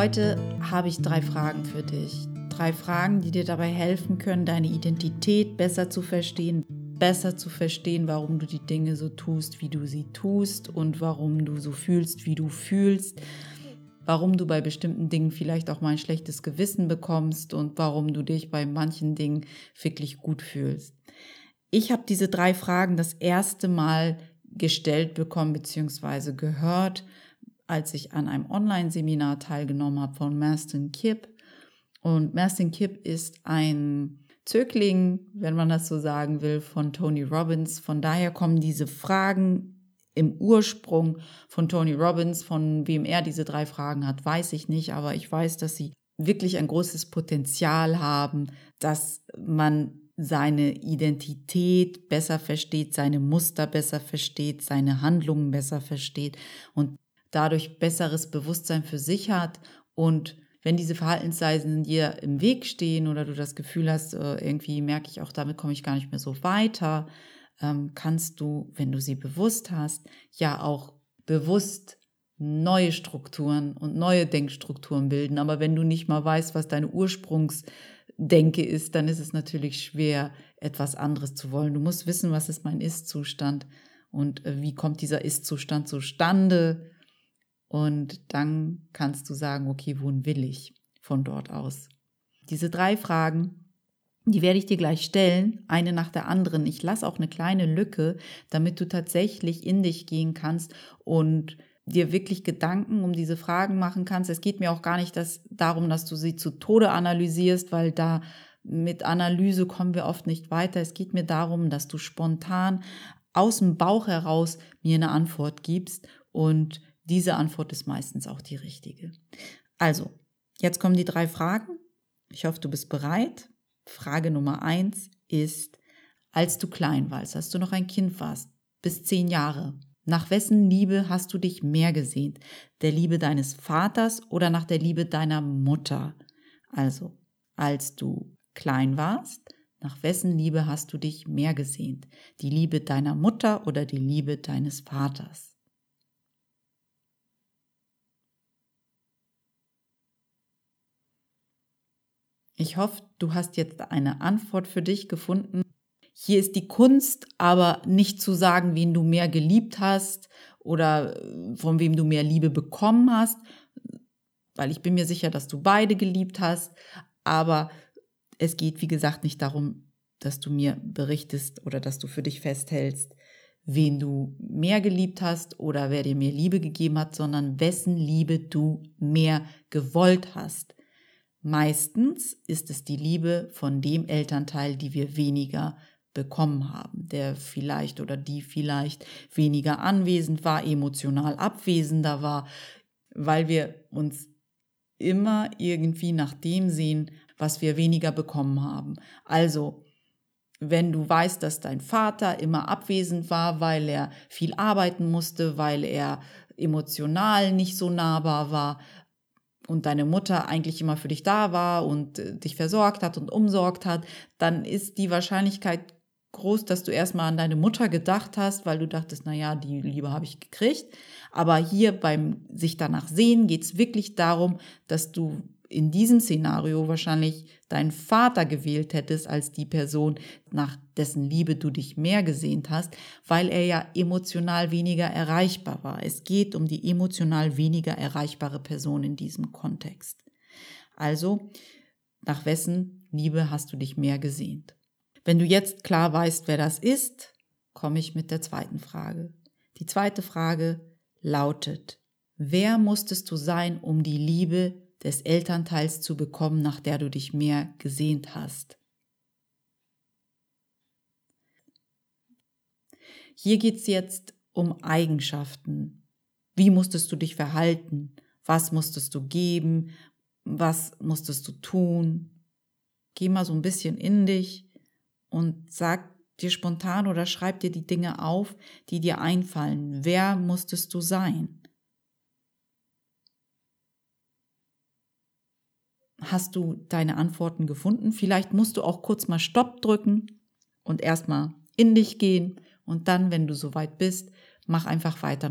Heute habe ich drei Fragen für dich. Drei Fragen, die dir dabei helfen können, deine Identität besser zu verstehen, besser zu verstehen, warum du die Dinge so tust, wie du sie tust und warum du so fühlst, wie du fühlst, warum du bei bestimmten Dingen vielleicht auch mal ein schlechtes Gewissen bekommst und warum du dich bei manchen Dingen wirklich gut fühlst. Ich habe diese drei Fragen das erste Mal gestellt bekommen bzw. gehört als ich an einem Online-Seminar teilgenommen habe von Maston Kipp. Und Maston Kipp ist ein Zögling, wenn man das so sagen will, von Tony Robbins. Von daher kommen diese Fragen im Ursprung von Tony Robbins. Von wem er diese drei Fragen hat, weiß ich nicht, aber ich weiß, dass sie wirklich ein großes Potenzial haben, dass man seine Identität besser versteht, seine Muster besser versteht, seine Handlungen besser versteht und dadurch besseres Bewusstsein für sich hat und wenn diese Verhaltensweisen dir im Weg stehen oder du das Gefühl hast, äh, irgendwie merke ich auch, damit komme ich gar nicht mehr so weiter, ähm, kannst du, wenn du sie bewusst hast, ja auch bewusst neue Strukturen und neue Denkstrukturen bilden. Aber wenn du nicht mal weißt, was deine Ursprungsdenke ist, dann ist es natürlich schwer, etwas anderes zu wollen. Du musst wissen, was ist mein Ist-Zustand und äh, wie kommt dieser Ist-Zustand zustande und dann kannst du sagen, okay, wohin will ich von dort aus? Diese drei Fragen, die werde ich dir gleich stellen, eine nach der anderen. Ich lasse auch eine kleine Lücke, damit du tatsächlich in dich gehen kannst und dir wirklich Gedanken um diese Fragen machen kannst. Es geht mir auch gar nicht das, darum, dass du sie zu Tode analysierst, weil da mit Analyse kommen wir oft nicht weiter. Es geht mir darum, dass du spontan aus dem Bauch heraus mir eine Antwort gibst und diese Antwort ist meistens auch die richtige. Also, jetzt kommen die drei Fragen. Ich hoffe, du bist bereit. Frage Nummer eins ist, als du klein warst, als du noch ein Kind warst, bis zehn Jahre, nach wessen Liebe hast du dich mehr gesehnt? Der Liebe deines Vaters oder nach der Liebe deiner Mutter? Also, als du klein warst, nach wessen Liebe hast du dich mehr gesehnt? Die Liebe deiner Mutter oder die Liebe deines Vaters? Ich hoffe, du hast jetzt eine Antwort für dich gefunden. Hier ist die Kunst, aber nicht zu sagen, wen du mehr geliebt hast oder äh, von wem du mehr Liebe bekommen hast, weil ich bin mir sicher, dass du beide geliebt hast. Aber es geht, wie gesagt, nicht darum, dass du mir berichtest oder dass du für dich festhältst, wen du mehr geliebt hast oder wer dir mehr Liebe gegeben hat, sondern wessen Liebe du mehr gewollt hast. Meistens ist es die Liebe von dem Elternteil, die wir weniger bekommen haben, der vielleicht oder die vielleicht weniger anwesend war, emotional abwesender war, weil wir uns immer irgendwie nach dem sehen, was wir weniger bekommen haben. Also, wenn du weißt, dass dein Vater immer abwesend war, weil er viel arbeiten musste, weil er emotional nicht so nahbar war, und deine Mutter eigentlich immer für dich da war und äh, dich versorgt hat und umsorgt hat, dann ist die Wahrscheinlichkeit groß, dass du erstmal an deine Mutter gedacht hast, weil du dachtest, na ja, die Liebe habe ich gekriegt. Aber hier beim sich danach sehen geht es wirklich darum, dass du in diesem Szenario wahrscheinlich deinen Vater gewählt hättest als die Person, nach dessen Liebe du dich mehr gesehnt hast, weil er ja emotional weniger erreichbar war. Es geht um die emotional weniger erreichbare Person in diesem Kontext. Also, nach wessen Liebe hast du dich mehr gesehnt? Wenn du jetzt klar weißt, wer das ist, komme ich mit der zweiten Frage. Die zweite Frage lautet, wer musstest du sein, um die Liebe des Elternteils zu bekommen, nach der du dich mehr gesehnt hast. Hier geht es jetzt um Eigenschaften. Wie musstest du dich verhalten? Was musstest du geben? Was musstest du tun? Geh mal so ein bisschen in dich und sag dir spontan oder schreib dir die Dinge auf, die dir einfallen. Wer musstest du sein? Hast du deine Antworten gefunden. Vielleicht musst du auch kurz mal Stopp drücken und erstmal in dich gehen und dann, wenn du soweit bist, mach einfach weiter.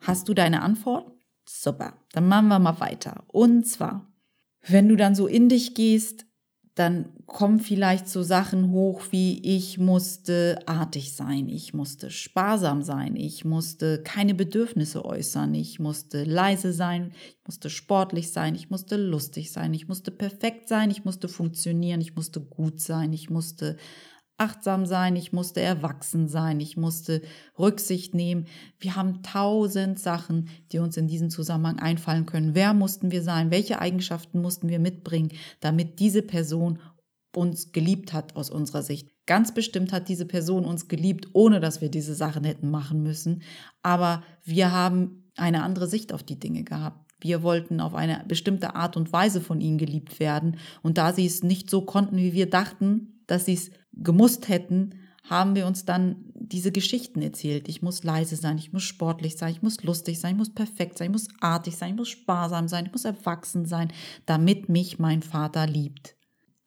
Hast du deine Antwort? Super, dann machen wir mal weiter. Und zwar, wenn du dann so in dich gehst, dann kommen vielleicht so Sachen hoch wie ich musste artig sein, ich musste sparsam sein, ich musste keine Bedürfnisse äußern, ich musste leise sein, ich musste sportlich sein, ich musste lustig sein, ich musste perfekt sein, ich musste funktionieren, ich musste gut sein, ich musste achtsam sein, ich musste erwachsen sein, ich musste Rücksicht nehmen. Wir haben tausend Sachen, die uns in diesem Zusammenhang einfallen können. Wer mussten wir sein? Welche Eigenschaften mussten wir mitbringen, damit diese Person uns geliebt hat aus unserer Sicht? Ganz bestimmt hat diese Person uns geliebt, ohne dass wir diese Sachen hätten machen müssen. Aber wir haben eine andere Sicht auf die Dinge gehabt. Wir wollten auf eine bestimmte Art und Weise von ihnen geliebt werden. Und da sie es nicht so konnten, wie wir dachten, dass sie es gemusst hätten, haben wir uns dann diese Geschichten erzählt. Ich muss leise sein, ich muss sportlich sein, ich muss lustig sein, ich muss perfekt sein, ich muss artig sein, ich muss sparsam sein, ich muss erwachsen sein, damit mich mein Vater liebt.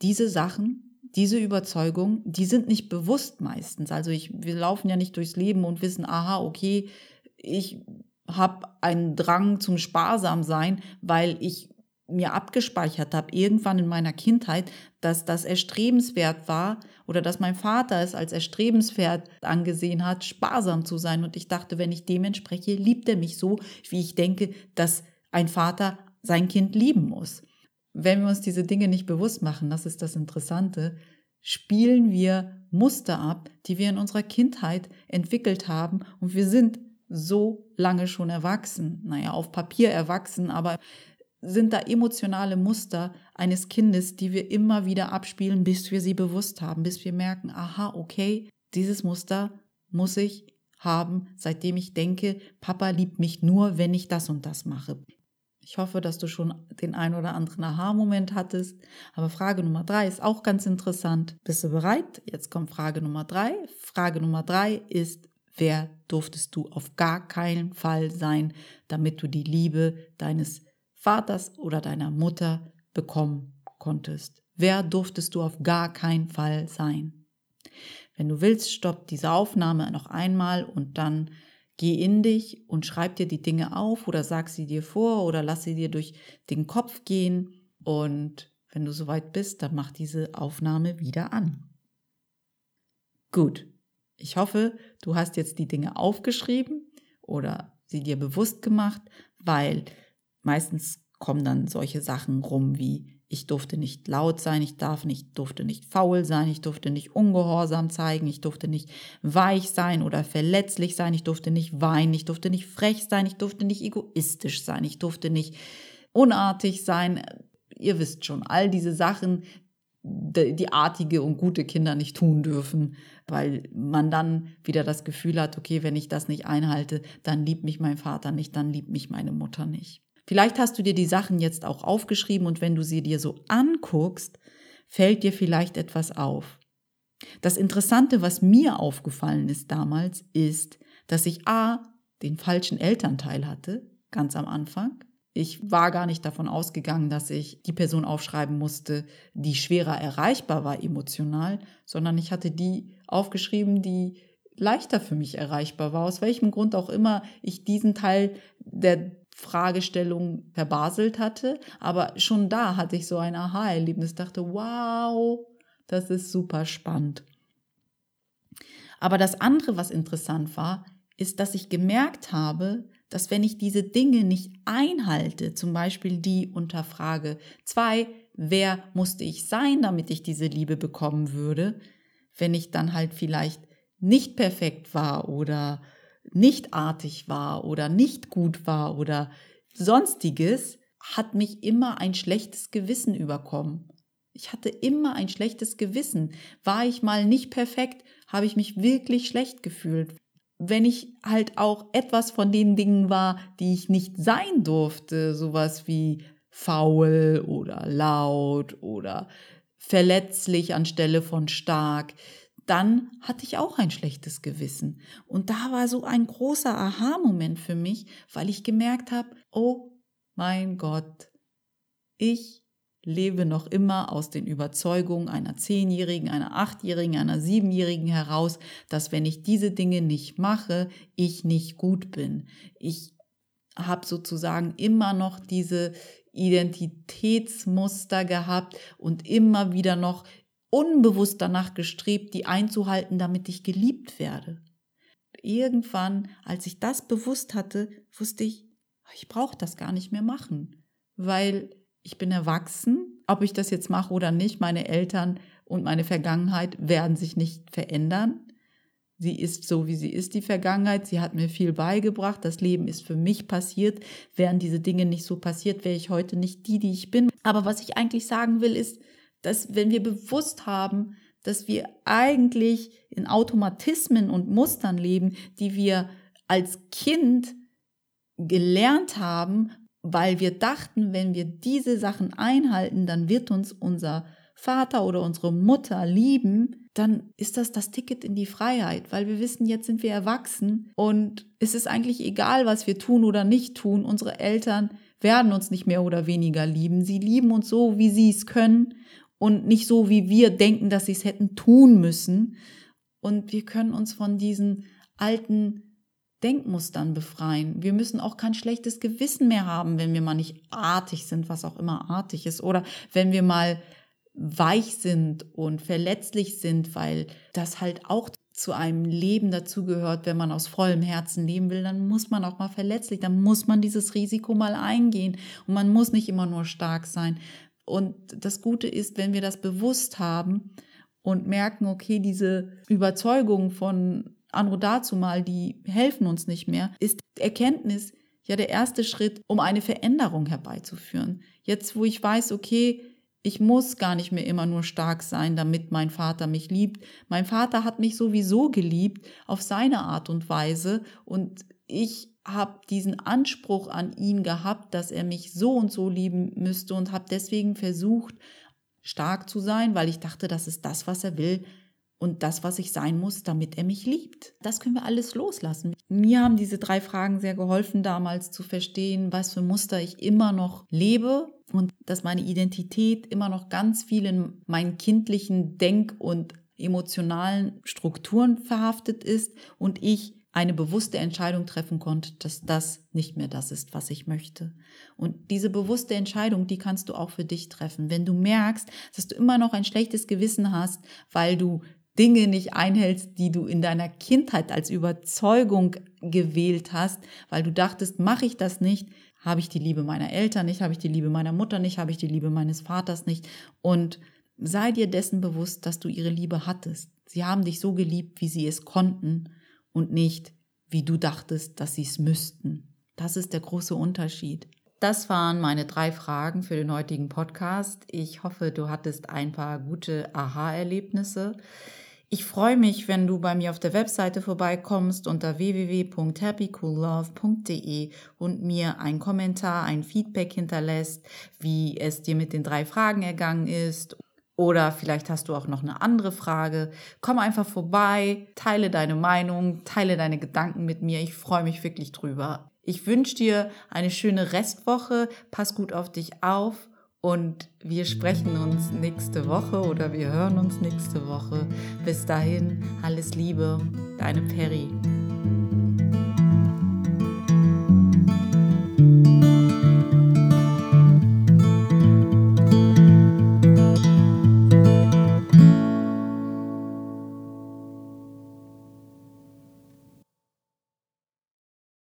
Diese Sachen, diese Überzeugung, die sind nicht bewusst meistens. Also ich, wir laufen ja nicht durchs Leben und wissen, aha, okay, ich habe einen Drang zum Sparsamsein, weil ich mir abgespeichert habe, irgendwann in meiner Kindheit, dass das erstrebenswert war oder dass mein Vater es als erstrebenswert angesehen hat, sparsam zu sein. Und ich dachte, wenn ich dem entspreche, liebt er mich so, wie ich denke, dass ein Vater sein Kind lieben muss. Wenn wir uns diese Dinge nicht bewusst machen, das ist das Interessante, spielen wir Muster ab, die wir in unserer Kindheit entwickelt haben und wir sind so lange schon erwachsen. Naja, auf Papier erwachsen, aber sind da emotionale Muster eines Kindes, die wir immer wieder abspielen, bis wir sie bewusst haben, bis wir merken, aha, okay, dieses Muster muss ich haben, seitdem ich denke, Papa liebt mich nur, wenn ich das und das mache. Ich hoffe, dass du schon den ein oder anderen Aha-Moment hattest. Aber Frage Nummer drei ist auch ganz interessant. Bist du bereit? Jetzt kommt Frage Nummer drei. Frage Nummer drei ist, wer durftest du auf gar keinen Fall sein, damit du die Liebe deines Vaters oder deiner Mutter bekommen konntest. Wer durftest du auf gar keinen Fall sein? Wenn du willst, stopp diese Aufnahme noch einmal und dann geh in dich und schreib dir die Dinge auf oder sag sie dir vor oder lass sie dir durch den Kopf gehen und wenn du soweit bist, dann mach diese Aufnahme wieder an. Gut. Ich hoffe, du hast jetzt die Dinge aufgeschrieben oder sie dir bewusst gemacht, weil meistens kommen dann solche Sachen rum wie ich durfte nicht laut sein, ich darf nicht, durfte nicht faul sein, ich durfte nicht ungehorsam zeigen, ich durfte nicht weich sein oder verletzlich sein, ich durfte nicht weinen, ich durfte nicht frech sein, ich durfte nicht egoistisch sein, ich durfte nicht unartig sein. Ihr wisst schon, all diese Sachen, die artige und gute Kinder nicht tun dürfen, weil man dann wieder das Gefühl hat, okay, wenn ich das nicht einhalte, dann liebt mich mein Vater nicht, dann liebt mich meine Mutter nicht. Vielleicht hast du dir die Sachen jetzt auch aufgeschrieben und wenn du sie dir so anguckst, fällt dir vielleicht etwas auf. Das Interessante, was mir aufgefallen ist damals, ist, dass ich A, den falschen Elternteil hatte, ganz am Anfang. Ich war gar nicht davon ausgegangen, dass ich die Person aufschreiben musste, die schwerer erreichbar war emotional, sondern ich hatte die aufgeschrieben, die leichter für mich erreichbar war, aus welchem Grund auch immer ich diesen Teil der Fragestellung verbaselt hatte. Aber schon da hatte ich so ein Aha-Erlebnis, dachte, wow, das ist super spannend. Aber das andere, was interessant war, ist, dass ich gemerkt habe, dass wenn ich diese Dinge nicht einhalte, zum Beispiel die unter Frage 2, wer musste ich sein, damit ich diese Liebe bekommen würde, wenn ich dann halt vielleicht nicht perfekt war oder nicht artig war oder nicht gut war oder sonstiges, hat mich immer ein schlechtes Gewissen überkommen. Ich hatte immer ein schlechtes Gewissen. War ich mal nicht perfekt, habe ich mich wirklich schlecht gefühlt. Wenn ich halt auch etwas von den Dingen war, die ich nicht sein durfte, sowas wie faul oder laut oder verletzlich anstelle von stark, dann hatte ich auch ein schlechtes Gewissen. Und da war so ein großer Aha-Moment für mich, weil ich gemerkt habe, oh mein Gott, ich lebe noch immer aus den Überzeugungen einer Zehnjährigen, einer Achtjährigen, einer Siebenjährigen heraus, dass wenn ich diese Dinge nicht mache, ich nicht gut bin. Ich habe sozusagen immer noch diese Identitätsmuster gehabt und immer wieder noch unbewusst danach gestrebt, die einzuhalten, damit ich geliebt werde. Irgendwann, als ich das bewusst hatte, wusste ich, ich brauche das gar nicht mehr machen, weil ich bin erwachsen, ob ich das jetzt mache oder nicht, meine Eltern und meine Vergangenheit werden sich nicht verändern. Sie ist so, wie sie ist, die Vergangenheit. Sie hat mir viel beigebracht. Das Leben ist für mich passiert. Wären diese Dinge nicht so passiert, wäre ich heute nicht die, die ich bin. Aber was ich eigentlich sagen will, ist, dass wenn wir bewusst haben, dass wir eigentlich in Automatismen und Mustern leben, die wir als Kind gelernt haben, weil wir dachten, wenn wir diese Sachen einhalten, dann wird uns unser Vater oder unsere Mutter lieben, dann ist das das Ticket in die Freiheit, weil wir wissen, jetzt sind wir erwachsen und es ist eigentlich egal, was wir tun oder nicht tun. Unsere Eltern werden uns nicht mehr oder weniger lieben. Sie lieben uns so, wie sie es können und nicht so, wie wir denken, dass sie es hätten tun müssen. Und wir können uns von diesen alten Denkmustern befreien. Wir müssen auch kein schlechtes Gewissen mehr haben, wenn wir mal nicht artig sind, was auch immer artig ist, oder wenn wir mal weich sind und verletzlich sind, weil das halt auch zu einem Leben dazugehört, wenn man aus vollem Herzen leben will, dann muss man auch mal verletzlich, dann muss man dieses Risiko mal eingehen und man muss nicht immer nur stark sein. Und das Gute ist, wenn wir das bewusst haben und merken, okay, diese Überzeugung von Anro dazu mal, die helfen uns nicht mehr, ist Erkenntnis ja der erste Schritt, um eine Veränderung herbeizuführen. Jetzt, wo ich weiß, okay, ich muss gar nicht mehr immer nur stark sein, damit mein Vater mich liebt. Mein Vater hat mich sowieso geliebt auf seine Art und Weise und ich habe diesen Anspruch an ihn gehabt, dass er mich so und so lieben müsste und habe deswegen versucht, stark zu sein, weil ich dachte, das ist das, was er will und das, was ich sein muss, damit er mich liebt. Das können wir alles loslassen. Mir haben diese drei Fragen sehr geholfen, damals zu verstehen, was für Muster ich immer noch lebe und dass meine Identität immer noch ganz viel in meinen kindlichen Denk- und emotionalen Strukturen verhaftet ist und ich eine bewusste Entscheidung treffen konnte, dass das nicht mehr das ist, was ich möchte. Und diese bewusste Entscheidung, die kannst du auch für dich treffen. Wenn du merkst, dass du immer noch ein schlechtes Gewissen hast, weil du Dinge nicht einhältst, die du in deiner Kindheit als Überzeugung gewählt hast, weil du dachtest, mache ich das nicht, habe ich die Liebe meiner Eltern nicht, habe ich die Liebe meiner Mutter nicht, habe ich die Liebe meines Vaters nicht. Und sei dir dessen bewusst, dass du ihre Liebe hattest. Sie haben dich so geliebt, wie sie es konnten und nicht, wie du dachtest, dass sie es müssten. Das ist der große Unterschied. Das waren meine drei Fragen für den heutigen Podcast. Ich hoffe, du hattest ein paar gute Aha-Erlebnisse. Ich freue mich, wenn du bei mir auf der Webseite vorbeikommst unter www.happycoollove.de und mir einen Kommentar, ein Feedback hinterlässt, wie es dir mit den drei Fragen ergangen ist. Oder vielleicht hast du auch noch eine andere Frage. Komm einfach vorbei, teile deine Meinung, teile deine Gedanken mit mir. Ich freue mich wirklich drüber. Ich wünsche dir eine schöne Restwoche. Pass gut auf dich auf und wir sprechen uns nächste Woche oder wir hören uns nächste Woche. Bis dahin, alles Liebe, deine Perry.